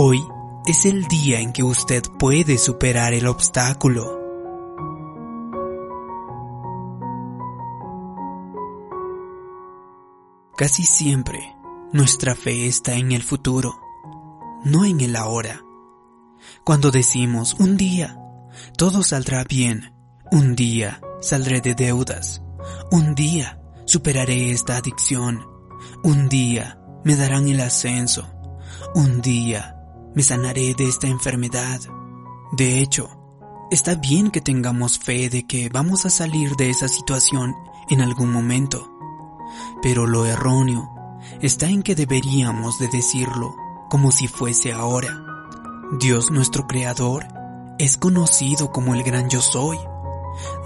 Hoy es el día en que usted puede superar el obstáculo. Casi siempre nuestra fe está en el futuro, no en el ahora. Cuando decimos un día, todo saldrá bien, un día saldré de deudas, un día superaré esta adicción, un día me darán el ascenso, un día me sanaré de esta enfermedad. De hecho, está bien que tengamos fe de que vamos a salir de esa situación en algún momento pero lo erróneo está en que deberíamos de decirlo como si fuese ahora. Dios nuestro Creador es conocido como el gran yo soy,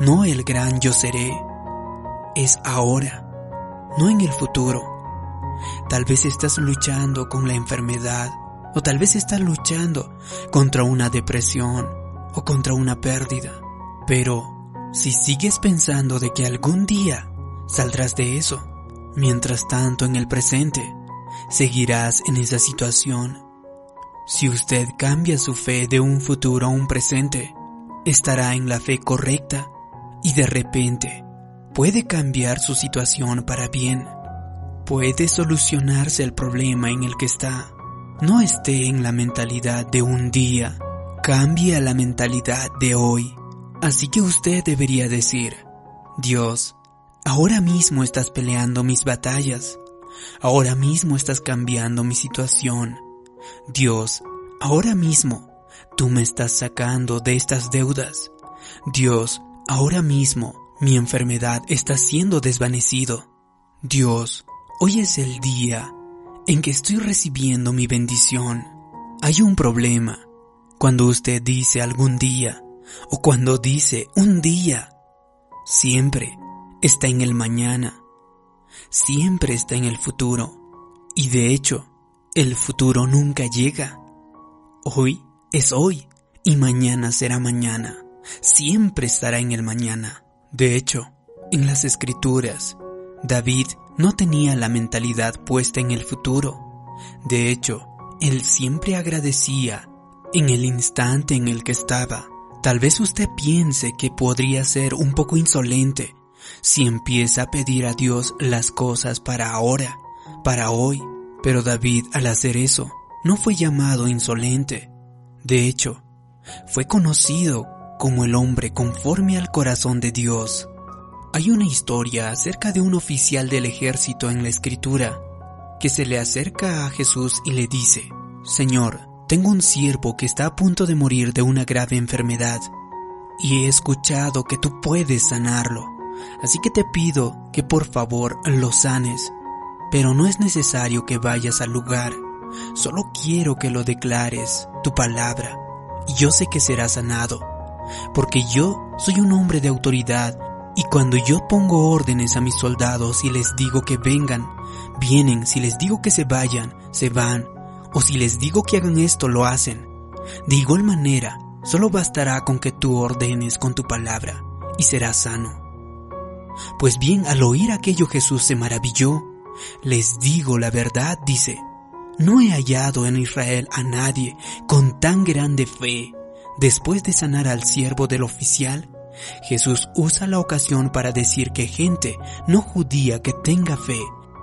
no el gran yo seré. Es ahora, no en el futuro. Tal vez estás luchando con la enfermedad o tal vez estás luchando contra una depresión o contra una pérdida. Pero si sigues pensando de que algún día saldrás de eso, Mientras tanto, en el presente, seguirás en esa situación. Si usted cambia su fe de un futuro a un presente, estará en la fe correcta y de repente puede cambiar su situación para bien. Puede solucionarse el problema en el que está. No esté en la mentalidad de un día, cambie a la mentalidad de hoy. Así que usted debería decir, Dios, Ahora mismo estás peleando mis batallas. Ahora mismo estás cambiando mi situación. Dios, ahora mismo tú me estás sacando de estas deudas. Dios, ahora mismo mi enfermedad está siendo desvanecido. Dios, hoy es el día en que estoy recibiendo mi bendición. Hay un problema cuando usted dice algún día o cuando dice un día. Siempre está en el mañana, siempre está en el futuro y de hecho el futuro nunca llega. Hoy es hoy y mañana será mañana, siempre estará en el mañana. De hecho, en las escrituras, David no tenía la mentalidad puesta en el futuro. De hecho, él siempre agradecía en el instante en el que estaba. Tal vez usted piense que podría ser un poco insolente si empieza a pedir a Dios las cosas para ahora, para hoy. Pero David al hacer eso no fue llamado insolente. De hecho, fue conocido como el hombre conforme al corazón de Dios. Hay una historia acerca de un oficial del ejército en la escritura que se le acerca a Jesús y le dice, Señor, tengo un siervo que está a punto de morir de una grave enfermedad y he escuchado que tú puedes sanarlo. Así que te pido que por favor lo sanes, pero no es necesario que vayas al lugar, solo quiero que lo declares, tu palabra, y yo sé que será sanado, porque yo soy un hombre de autoridad, y cuando yo pongo órdenes a mis soldados y les digo que vengan, vienen, si les digo que se vayan, se van, o si les digo que hagan esto, lo hacen. De igual manera, solo bastará con que tú ordenes con tu palabra, y serás sano. Pues bien, al oír aquello Jesús se maravilló. Les digo la verdad, dice, no he hallado en Israel a nadie con tan grande fe. Después de sanar al siervo del oficial, Jesús usa la ocasión para decir que gente no judía que tenga fe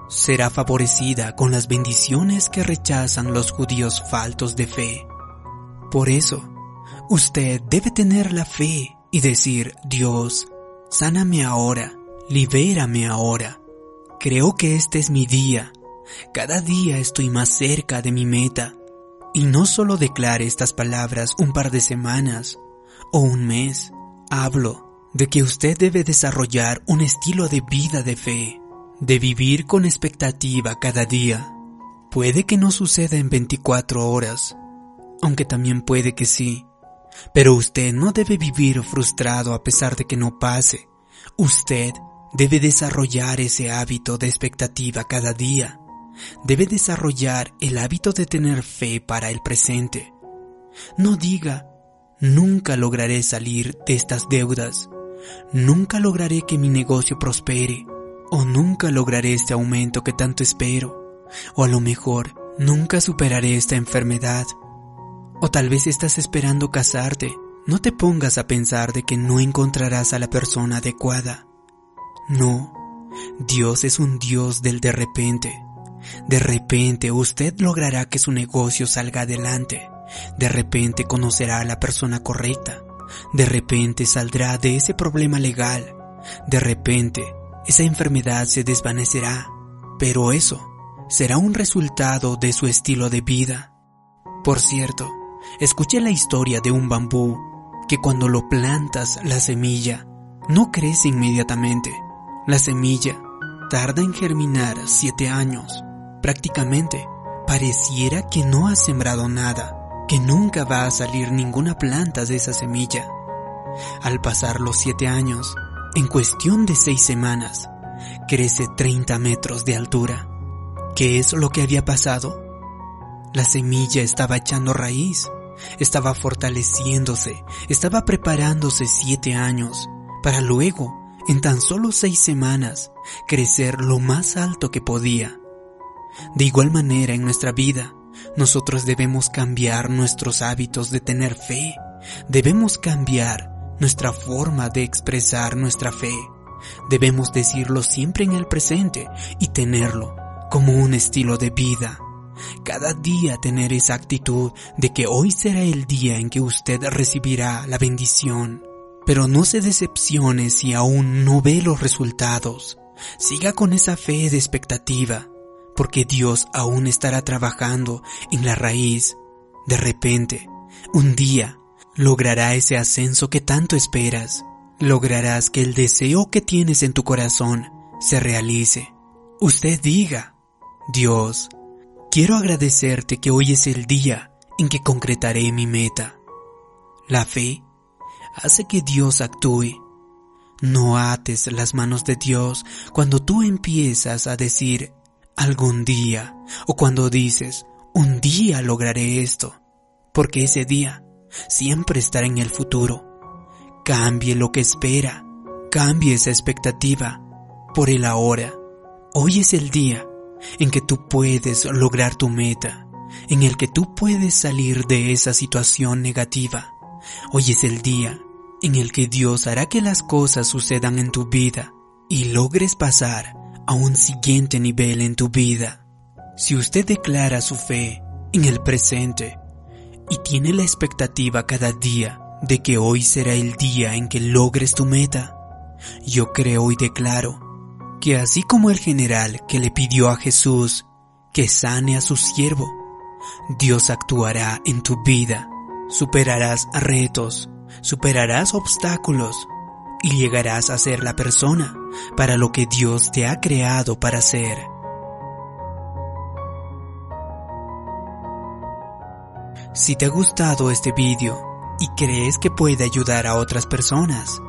será favorecida con las bendiciones que rechazan los judíos faltos de fe. Por eso, usted debe tener la fe y decir, Dios, sáname ahora libérame ahora. Creo que este es mi día. Cada día estoy más cerca de mi meta. Y no solo declare estas palabras un par de semanas o un mes. Hablo de que usted debe desarrollar un estilo de vida de fe, de vivir con expectativa cada día. Puede que no suceda en 24 horas, aunque también puede que sí. Pero usted no debe vivir frustrado a pesar de que no pase. Usted Debe desarrollar ese hábito de expectativa cada día. Debe desarrollar el hábito de tener fe para el presente. No diga, nunca lograré salir de estas deudas, nunca lograré que mi negocio prospere, o nunca lograré este aumento que tanto espero, o a lo mejor nunca superaré esta enfermedad. O tal vez estás esperando casarte. No te pongas a pensar de que no encontrarás a la persona adecuada. No, Dios es un Dios del de repente. De repente usted logrará que su negocio salga adelante. De repente conocerá a la persona correcta. De repente saldrá de ese problema legal. De repente esa enfermedad se desvanecerá. Pero eso será un resultado de su estilo de vida. Por cierto, escuché la historia de un bambú que cuando lo plantas la semilla no crece inmediatamente. La semilla tarda en germinar siete años. Prácticamente pareciera que no ha sembrado nada, que nunca va a salir ninguna planta de esa semilla. Al pasar los siete años, en cuestión de seis semanas, crece 30 metros de altura. ¿Qué es lo que había pasado? La semilla estaba echando raíz, estaba fortaleciéndose, estaba preparándose siete años para luego, en tan solo seis semanas, crecer lo más alto que podía. De igual manera en nuestra vida, nosotros debemos cambiar nuestros hábitos de tener fe, debemos cambiar nuestra forma de expresar nuestra fe. Debemos decirlo siempre en el presente y tenerlo como un estilo de vida. Cada día tener esa actitud de que hoy será el día en que usted recibirá la bendición. Pero no se decepcione si aún no ve los resultados. Siga con esa fe de expectativa, porque Dios aún estará trabajando en la raíz. De repente, un día, logrará ese ascenso que tanto esperas. Lograrás que el deseo que tienes en tu corazón se realice. Usted diga, Dios, quiero agradecerte que hoy es el día en que concretaré mi meta. La fe hace que Dios actúe. No ates las manos de Dios cuando tú empiezas a decir algún día o cuando dices un día lograré esto, porque ese día siempre estará en el futuro. Cambie lo que espera, cambie esa expectativa por el ahora. Hoy es el día en que tú puedes lograr tu meta, en el que tú puedes salir de esa situación negativa. Hoy es el día en el que Dios hará que las cosas sucedan en tu vida y logres pasar a un siguiente nivel en tu vida. Si usted declara su fe en el presente y tiene la expectativa cada día de que hoy será el día en que logres tu meta, yo creo y declaro que así como el general que le pidió a Jesús que sane a su siervo, Dios actuará en tu vida, superarás retos, superarás obstáculos y llegarás a ser la persona para lo que Dios te ha creado para ser. Si te ha gustado este vídeo y crees que puede ayudar a otras personas,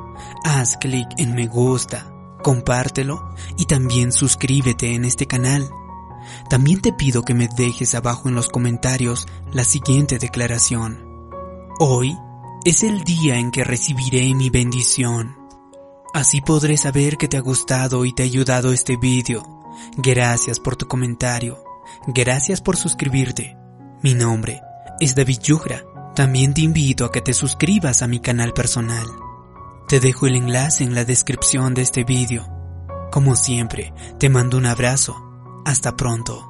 haz clic en me gusta compártelo y también suscríbete en este canal. También te pido que me dejes abajo en los comentarios la siguiente declaración. Hoy es el día en que recibiré mi bendición. Así podré saber que te ha gustado y te ha ayudado este vídeo. Gracias por tu comentario. Gracias por suscribirte. Mi nombre es David Yugra. También te invito a que te suscribas a mi canal personal. Te dejo el enlace en la descripción de este vídeo. Como siempre, te mando un abrazo. Hasta pronto.